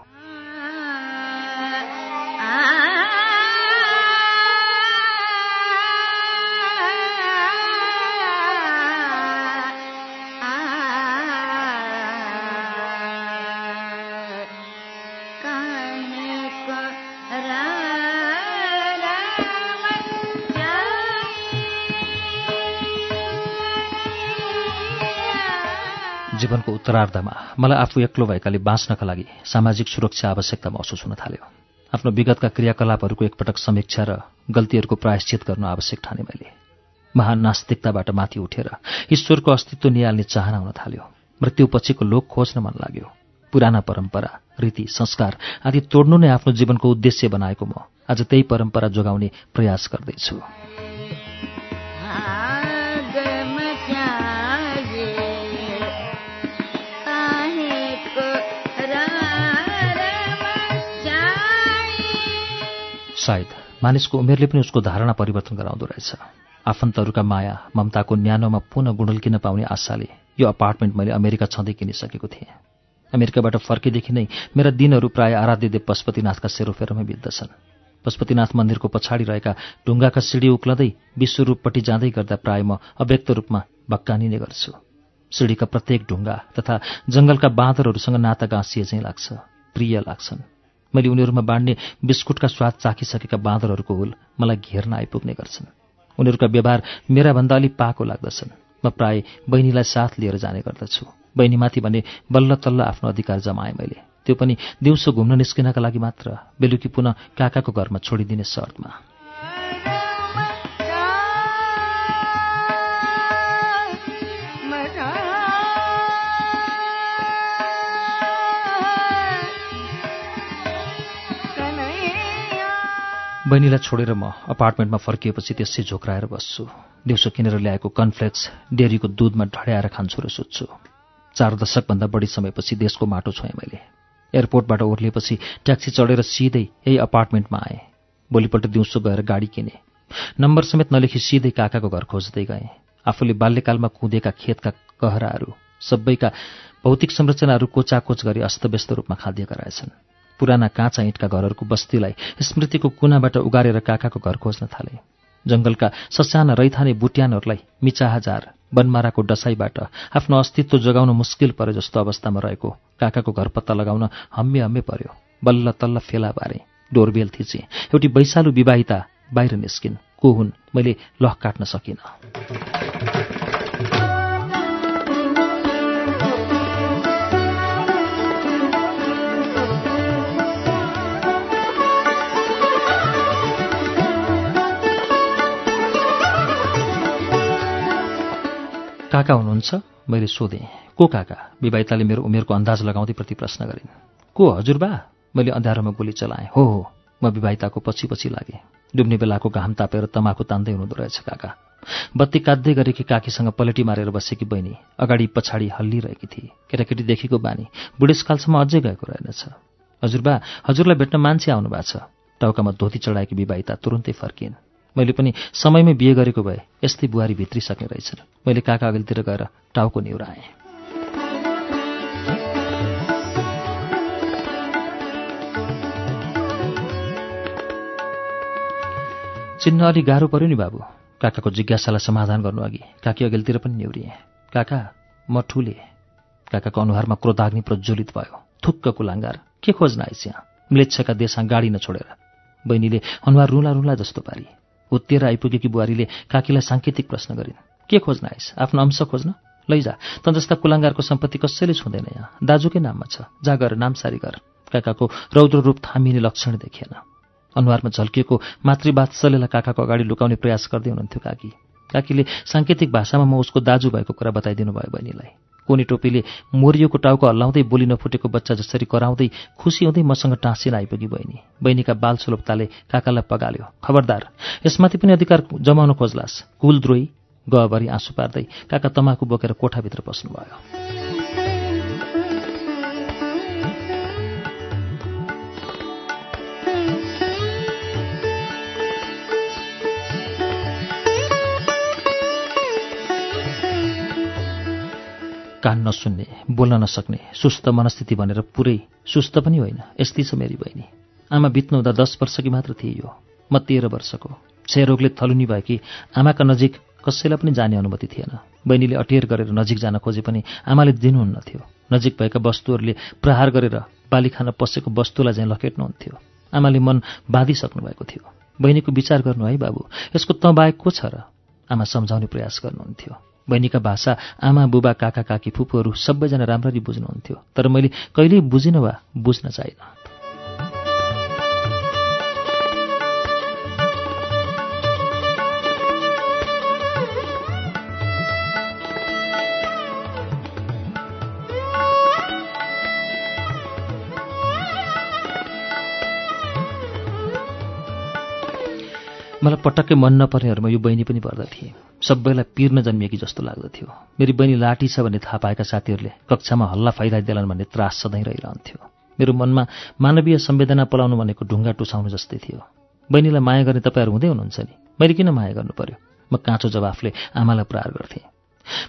[SPEAKER 1] उत्तरार्धमा मलाई आफू एक्लो भएकाले बाँच्नका लागि सामाजिक सुरक्षा आवश्यकता महसुस हुन थाल्यो। आफ्नो विगतका क्रियाकलापहरूको एकपटक समीक्षा र गल्तीहरूको प्रायश्चित गर्न आवश्यक ठाने मैले। महान नास्तिकताबाट माथि उठेर ईश्वरको अस्तित्व निहाल्ने चाहना हुन थाल्यो। मृत्युपछिको लोक खोज्न मन लाग्यो। पुराना परम्परा रीति संस्कार आदि तोड्नु नै आफ्नो जीवनको उद्देश्य बनाएको म। आज त्यही परम्परा जोगाउने प्रयास गर्दैछु। सायद मानिसको उमेरले पनि उसको धारणा परिवर्तन गराउँदो रहेछ। आफन्तहरूका माया ममताको न्यानोमा पुनः गुणल्किन पाउने आशाले यो अपार्टमेन्ट मैले अमेरिका छँदै किनिसकेको थिएँ। अमेरिकाबाट फर्केदेखि नै मेरा दिनहरू प्राय आराध्यदेव पशुपतिनाथका सेरोफेरोमै बित्दछन्। पशुपतिनाथ मन्दिरको पछाडि रहेका ढुङ्गाका सिँढी उक्लँदै विश्वरूपपट्टि जाँदै गर्दा प्राय म अव्यक्त रूपमा भक्कानिने गर्छु। सिँढीका प्रत्येक ढुङ्गा तथा जङ्गलका बाँदरहरूसँग नाता गाँसिए चाहिँ लाग्छ प्रिय लाग्छन्। मैले उनीहरूमा बाँड्ने बिस्कुटका स्वाद चाखिसकेका बाँदरहरूको हुल मलाई घेर्न आइपुग्ने गर्छन्। उनीहरूका व्यवहार मेराभन्दा अलि पाको लाग्दछन्। म प्राय बहिनीलाई साथ लिएर जाने गर्दछु। बहिनीमाथि भने बल्ल तल्ल आफ्नो अधिकार जमाएँ मैले। त्यो पनि दिउँसो घुम्न निस्किनका लागि मात्र। बेलुकी पुनः काकाको घरमा छोडिदिने शर्तमा। बहिनीलाई छोडेर म अपार्टमेन्टमा फर्किएपछि त्यसै झोक्राएर बस्छु। दिउँसो किनेर ल्याएको कन्फ्लेक्स डेरीको दुधमा ढड्याएर खान्छु र सुत्छु। चार दशकभन्दा बढी समयपछि देशको माटो छोएँ मैले। एयरपोर्टबाट ओर्लिएपछि ट्याक्सी चढेर सिधै यही अपार्टमेन्टमा आएँ। भोलिपल्ट दिउँसो गएर गाडी किने। नम्बर समेत नलेखी सिधै काकाको घर खोज्दै गएँ। आफूले बाल्यकालमा कुदेका खेतका कहराहरू सबैका भौतिक संरचनाहरू कोचाकोच गरी अस्तव्यस्त रूपमा खाद्य गराएछन् पुराना काँचा इँटका घरहरूको बस्तीलाई स्मृतिको कुनाबाट उगारेर काकाको घर खोज्न थाले। जङ्गलका ससाना रैथाने बुट्यानहरूलाई मिचाहाजार बनमाराको डसाईबाट आफ्नो अस्तित्व जोगाउन मुस्किल परे जस्तो अवस्थामा रहेको काकाको घर पत्ता लगाउन हम्मे हम्मे पर्यो। बल्ल तल्ल फेला बारे डोरबेल थिचे। एउटी वैशालु विवाहिता बाहिर निस्किन्। को हुन्? मैले लह काट्न सकिनँ। काका हुनुहुन्छ? मैले सोधेँ। को काका? विवाहिताले मेरो उमेरको अन्दाज लगाउँदै प्रति प्रश्न गरिन्। को हजुरबा मैले अँध्यारोमा गोली चलाएँ। हो हो। म विवाहिताको पछि पछि लागेँ। डुब्ने बेलाको घाम तापेर तमाखु तान्दै हुनुहुँदो रहेछ काका। बत्ती काट्दै गरेकी काकीसँग पलेटी मारेर बसेकी बहिनी अगाडि पछाडि हल्लिरहेकी थिए। केटाकेटी देखेको बानी बुढेसकालसम्म अझै गएको रहेनछ। हजुरबा हजुरलाई भेट्न मान्छे आउनु भएको छ। टाउकामा धोती चढाएकी विवाहिता तुरुन्तै फर्किन्। मैले पनि समयमै बिहे गरेको भए यस्तै बुहारी भित्रिसक्ने रहेछन्। मैले काका अगाडितिर गएर टाउको निहुराएँ चिन्न अलि गाह्रो पर्यो नि बाबु। काकाको जिज्ञासालाई समाधान गर्नु अघि काकी अघिल्तिर पनि निहुरिएँ। काका म ठुले। काकाको अनुहारमा क्रोधाग्नि प्रज्वलित भयो। थुक्क कुलाङ्गार। के खोज्न आइस यहाँ? म्लेच्छका देशमा गाडी नछोडेर। बहिनीले अनुहार रुला रुला जस्तो पारी। उत्तिएर आइपुगेकी बुहारीले काकीलाई साङ्केतिक प्रश्न गरिन्। के खोज्न आइस? आफ्नो अंश खोज्न? लैजा त जस्ता कुलाङ्गारको सम्पत्ति कसैले छुँदैन यहाँ। दाजुकै नाममा छ। जा गर नामसारी गर। काकाको रौद्र रूप थामिने लक्षण देखिएन। अनुहारमा झल्किएको मातृवात्सल्यलाई काकाको अगाडि लुकाउने प्रयास गर्दै हुनुहुन्थ्यो काकी। काकीले साङ्केतिक भाषामा म उसको दाजु भएको कुरा बताइदिनु भयो बहिनीलाई। कोनी टोपीले मोरियोको टाउको हल्लाउँदै बोली नफुटेको बच्चा जसरी कराउँदै खुसी हुँदै मसँग टाँसिन आइपुगी बहिनी। बहिनीका बाल सुलभताले काकालाई पगाल्यो। खबरदार यसमाथि पनि अधिकार जमाउन खोज्लास्। कुलद्रोही गहभरि आँसु पार्दै काका तमाखु बोकेर कोठाभित्र पस्नुभयो कान नसुन्ने बोल्न नसक्ने सुस्त मनस्थिति भनेर पुरै सुस्त पनि होइन यस्तै छ मेरी बहिनी। आमा बित्नु हुँदा दस वर्षकी मात्र थिए यो। म तेह्र वर्षको। क्षयरोगले थलुनी भएकी आमाका नजिक कसैलाई पनि जाने अनुमति थिएन। बहिनीले अटेर गरेर नजिक जान खोजे पनि आमाले दिनुहुन्न थियो नजिक भएका वस्तुहरूले प्रहार गरेर बाली खान पसेको वस्तुलाई चाहिँ लखेट्नुहुन्थ्यो। आमाले मन बाँधिसक्नु भएको थियो। बहिनीको विचार गर्नु है बाबु यसको तँ बाहेक को छ र? आमा सम्झाउने प्रयास गर्नुहुन्थ्यो। बहिनीका भाषा आमा बुबा काका काकी फुपूहरू सबैजना राम्ररी बुझ्नुहुन्थ्यो। तर मैले कहिल्यै बुझिनँ वा बुझ्न चाहिनँ मलाई पटक्कै मन नपर्नेहरूमा यो बहिनी पनि पर्दथे सबैलाई पिर्न जन्मिएकी जस्तो लाग्दथ्यो मेरी बहिनी लाठी छ भन्ने थाहा पाएका साथीहरूले कक्षामा हल्ला फाइदाइदेलान् भन्ने त्रास सधैँ रहिरहन्थ्यो। मेरो मनमा मानवीय संवेदना पलाउनु भनेको ढुङ्गा टुसाउनु जस्तै थियो। बहिनीलाई माया गर्ने तपाईँहरू हुँदै हुनुहुन्छ नि? मैले किन माया गर्नु पर्यो? म काँचो जवाफले आमालाई प्रहार गर्थेँ।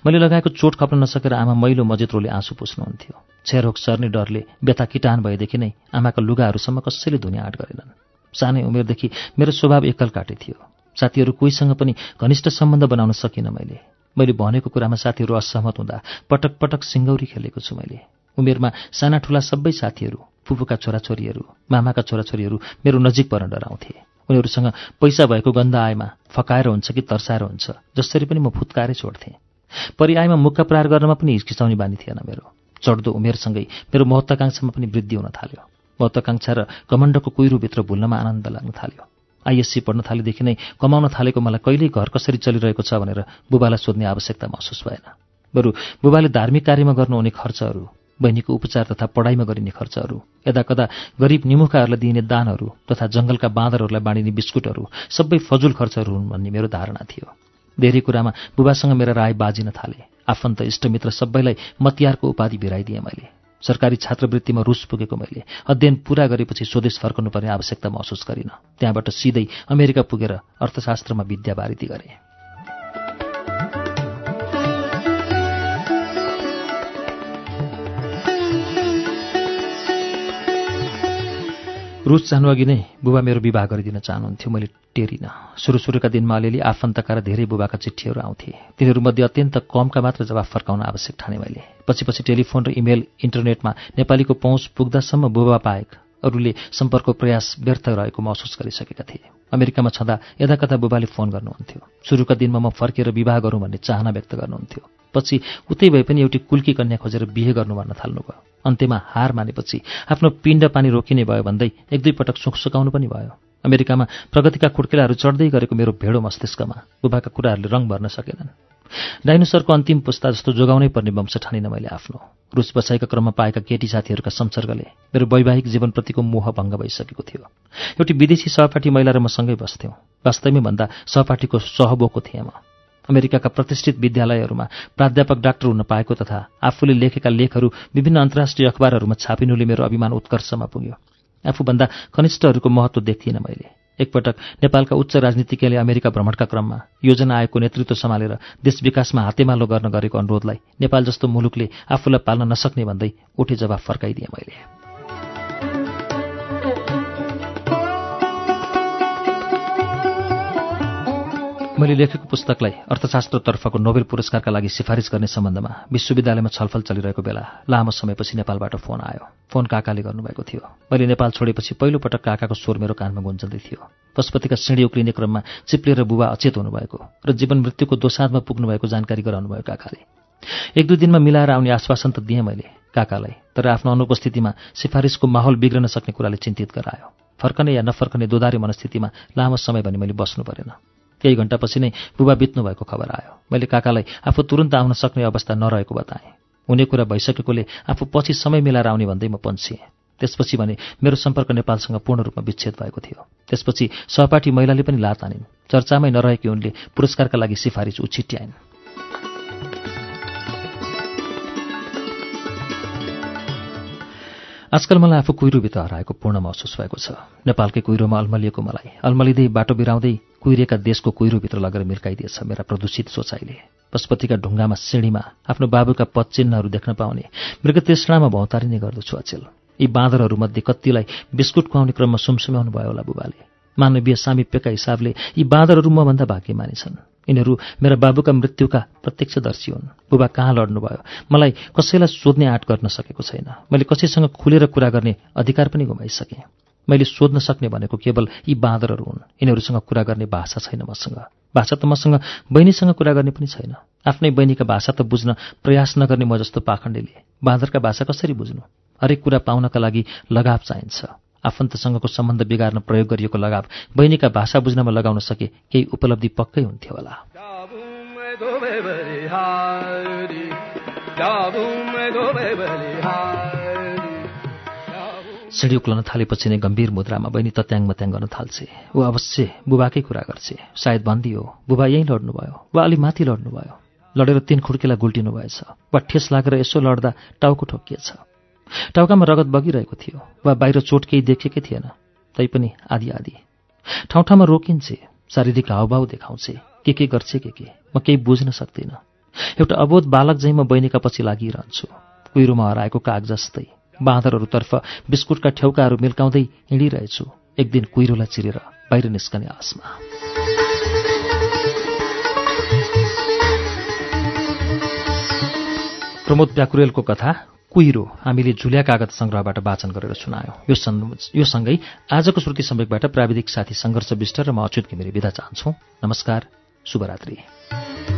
[SPEAKER 1] मैले लगाएको चोट खप्न नसकेर आमा मैलो मजित्रोले आँसु पुस्नुहुन्थ्यो। क्षयरोग सर्ने डरले व्यथा किटान भएदेखि नै आमाका लुगाहरूसम्म कसैले धुने आँट गरेनन्। सानै उमेरदेखि मेरो स्वभाव एकल काटे थियो। साथीहरू कोहीसँग पनि घनिष्ठ सम्बन्ध बनाउन सकिनँ मैले। मैले भनेको कुरामा साथीहरू असहमत हुँदा पटक पटक सिङ्गौरी खेलेको छु मैले। उमेरमा साना ठुला सबै साथीहरू फुपूका छोराछोरीहरू मामाका छोराछोरीहरू मेरो नजिक पर्न डराउँथे। उनीहरूसँग पैसा भएको गन्ध आएमा फकाएर हुन्छ कि तर्साएर हुन्छ जसरी पनि म फुत्काएरै छोड्थेँ। परिआयमा मुक्का प्रहार गर्नमा पनि हिचकिचाउने बानी थिएन मेरो। चढ्दो उमेरसँगै मेरो महत्वाकांक्षामा पनि वृद्धि हुन थाल्यो। महत्वाकांक्षा र कमण्डको कुहिरोभित्र भुल्नमा आनन्द लाग्न थाल्यो। आइएससी पढ्न थालेदेखि नै कमाउन थालेको मलाई कहिल्यै घर कसरी चलिरहेको छ भनेर बुबालाई सोध्ने आवश्यकता महसुस भएन। बरु बुबाले धार्मिक कार्यमा गर्नुहुने खर्चहरू बहिनीको उपचार तथा पढाइमा गरिने खर्चहरू यदाकदा गरिब निमुखाहरूलाई दिइने दानहरू तथा जङ्गलका बाँदरहरूलाई बाँडिने बिस्कुटहरू सबै फजुल खर्चहरू हुन् भन्ने मेरो धारणा थियो। धेरै कुरामा बुबासँग मेरा राय बाजिन थाले। आफन्त इष्टमित्र सबैलाई मतियारको उपाधि भिराइदिएँ मैले। सरकारी छात्रवृत्तिमा रुस पुगेको मैले। अध्ययन पूरा गरेपछि स्वदेश फर्कनुपर्ने आवश्यकता महसुस गरिनँ। त्यहाँबाट सिधै अमेरिका पुगेर अर्थशास्त्रमा विद्यावारिधि गरेँ। रुस जानुअघि नै बुबा मेरो विवाह गरिदिन चाहनुहुन्थ्यो। मैले टेरिनँ। सुरु सुरुका दिनमा अलिअलि आफन्तका र धेरै बुबाका चिठीहरू आउँथे। तिनीहरूमध्ये अत्यन्त कमका मात्र जवाफ फर्काउन आवश्यक ठाने मैले। पछि पछि टेलिफोन र इमेल इन्टरनेटमा नेपालीको पहुँच पुग्दासम्म बुबा बाहेक अरूले सम्पर्कको प्रयास व्यर्थ रहेको महसुस गरिसकेका थिए। अमेरिकामा छँदा यदाकदा बुबाले फोन गर्नुहुन्थ्यो। सुरुका दिनमा म फर्केर विवाह गरौँ भन्ने चाहना व्यक्त गर्नुहुन्थ्यो। पछि उतै भए पनि एउटी कुल्की कन्या खोजेर बिहे गर्नु भन्न थाल्नुभयो। अन्त्यमा हार मानेपछि आफ्नो पिण्ड पानी रोकिने भयो भन्दै एक दुई पटक सुकसुकाउनु पनि भयो। अमेरिकामा प्रगतिका खुड्केलाहरू चढ्दै गरेको मेरो भेडो मस्तिष्कमा बुबाका कुराहरूले रङ भर्न सकेनन्। डाइनोसरको अन्तिम पुस्ता जस्तो जोगाउनै पर्ने वंश ठानिन मैले आफ्नो। रुस बसाइका क्रममा पाएका केटी साथीहरूका संसर्गले मेरो वैवाहिक जीवनप्रतिको मोह भङ्ग भइसकेको थियो। एउटी विदेशी सहपाठी महिला र म सँगै बस्थ्यौँ। वास्तवमै भन्दा सहपाठीको सहबोको थिएँ म। अमेरिकाका प्रतिष्ठित विद्यालयहरूमा प्राध्यापक डाक्टर हुन पाएको तथा आफूले लेखेका लेखहरू विभिन्न अन्तर्राष्ट्रिय अखबारहरूमा छापिनुले मेरो अभिमान उत्कर्षमा पुग्यो। आफूभन्दा कनिष्ठहरूको महत्त्व देख्थिनँ मैले। एकपटक नेपालका उच्च राजनीतिज्ञले अमेरिका भ्रमणका क्रममा योजना आयोगको नेतृत्व सम्हालेर देश विकासमा हातेमालो गर्न गरेको अनुरोधलाई नेपाल जस्तो मुलुकले आफूलाई पाल्न नसक्ने भन्दै उठे जवाफ फर्काइदिएँ मैले। मैले लेखेको पुस्तकलाई अर्थशास्त्रतर्फको नोबेल पुरस्कारका लागि सिफारिस गर्ने सम्बन्धमा विश्वविद्यालयमा छलफल चलिरहेको बेला लामो समयपछि नेपालबाट फोन आयो। फोन काकाले गर्नुभएको थियो। मैले नेपाल छोडेपछि पहिलोपटक काकाको स्वर मेरो कानमा गुन्जँदै थियो। पशुपतिका सिँढी उक्लिने क्रममा चिप्लेर बुबा अचेत हुनुभएको र जीवन मृत्युको दोसाँधमा पुग्नुभएको जानकारी गराउनुभयो काकाले। एक दुई दिनमा मिलाएर आउने आश्वासन त दिएँ मैले काकालाई तर आफ्नो अनुपस्थितिमा सिफारिसको माहौल बिग्रन सक्ने कुराले चिन्तित गरायो। फर्कने या नफर्कने दोधारे मनस्थितिमा लामो समय भने मैले बस्नु परेन। केही घन्टापछि नै बुबा बित्नु भएको खबर आयो। मैले काकालाई आफू तुरन्त आउन सक्ने अवस्था नरहेको बताएँ। हुने कुरा भइसकेकोले आफू पछि समय मिलाएर आउने भन्दै म पन्छिएँ त्यसपछि भने मेरो सम्पर्क नेपालसँग पूर्ण रूपमा विच्छेद भएको थियो। त्यसपछि सहपाठी महिलाले पनि लात आनिन् चर्चामै नरहेकी उनले पुरस्कारका लागि सिफारिस उछिट्याइन्। आजकल मलाई आफू कुहिरोभित्र हराएको पूर्ण महसुस भएको छ। नेपालकै कुहिरोमा अल्मलिएको मलाई। अल्मलिँदै बाटो बिराउँदै कुहिरेका देशको कुहिरोभित्र लगेर मिर्काइदिएछ मेरा प्रदूषित सोचाइले। पशुपतिका ढुङ्गामा सिँढीमा आफ्नो बाबुका पदचिन्हहरू देख्न पाउने। मृगतृष्णामा भौतारिने गर्दछु अचेल। यी बाँदरहरूमध्ये कतिलाई बिस्कुट खुवाउने क्रममा सुमसुम्याउनु भयो होला बुबाले। मानवीय सामिप्यका हिसाबले यी बाँदरहरू मभन्दा भाग्यमानी छन् यिनीहरू मेरा बाबुका मृत्युका प्रत्यक्षदर्शी हुन्। बुबा कहाँ लड्नुभयो मलाई कसैलाई सोध्ने आँट गर्न सकेको छैन। मैले कसैसँग खुलेर कुरा गर्ने अधिकार पनि गुमाइसकेँ। मैले सोध्न सक्ने भनेको केवल यी बाँदरहरू हुन्। यिनीहरूसँग कुरा गर्ने भाषा छैन मसँग। भाषा त मसँग बहिनीसँग कुरा गर्ने पनि छैन। आफ्नै बहिनीका भाषा त बुझ्न प्रयास नगर्ने म जस्तो पाखण्डेले। बाँदरका भाषा कसरी बुझ्नु? हरेक कुरा पाउनका लागि लगाव चाहिन्छ। आफन्तसँगको सम्बन्ध बिगार्न प्रयोग गरिएको लगाव बहिनीका भाषा बुझ्नमा लगाउन सके केही उपलब्धि पक्कै हुन्थ्यो होला। सिँढी उक्लन थालेपछि नै गम्भीर मुद्रामा बहिनी तत्याङ मत्याङ गर्न थाल्छे। ऊ अवश्य बुबाकै कुरा गर्छे। सायद भन्दी हो बुबा यहीँ लड्नुभयो वा अलि माथि लड्नुभयो। लडेर तिन खुड्केला गुल्टिनु भएछ वा ठेस लागेर यसो लड्दा टाउको ठोकिएछ टाउकामा रगत बगिरहेको थियो वा बाहिर चोट केही देखेकै थिएन। तैपनि आदि आदि ठाउँ ठाउँमा रोकिन्छे शारीरिक हावभाव देखाउँछे के के गर्छे के के। म केही बुझ्न सक्दिनँ। एउटा अबोध बालक झैँ म बहिनीका पछि लागिरहन्छु। कुहिरोमा हराएको काग जस्तै बाँदरहरूतर्फ बिस्कुटका ठेउकाहरू मिल्काउँदै हिँडिरहेछु। एक दिन कुहिरोलाई चिरेर बाहिर निस्कने आसमा प्रमोद प्याकुरेलको कथा कुहिरो हामीले झुल्या कागज सङ्ग्रहबाट वाचन गरेर सुनायौँ। यो यो सँगै आजको श्रुति सम्वेकबाट प्राविधिक साथी सङ्घर्ष विष्ट र म अच्युत घिमिरे विदा चाहन्छौ। नमस्कार शुभरात्री।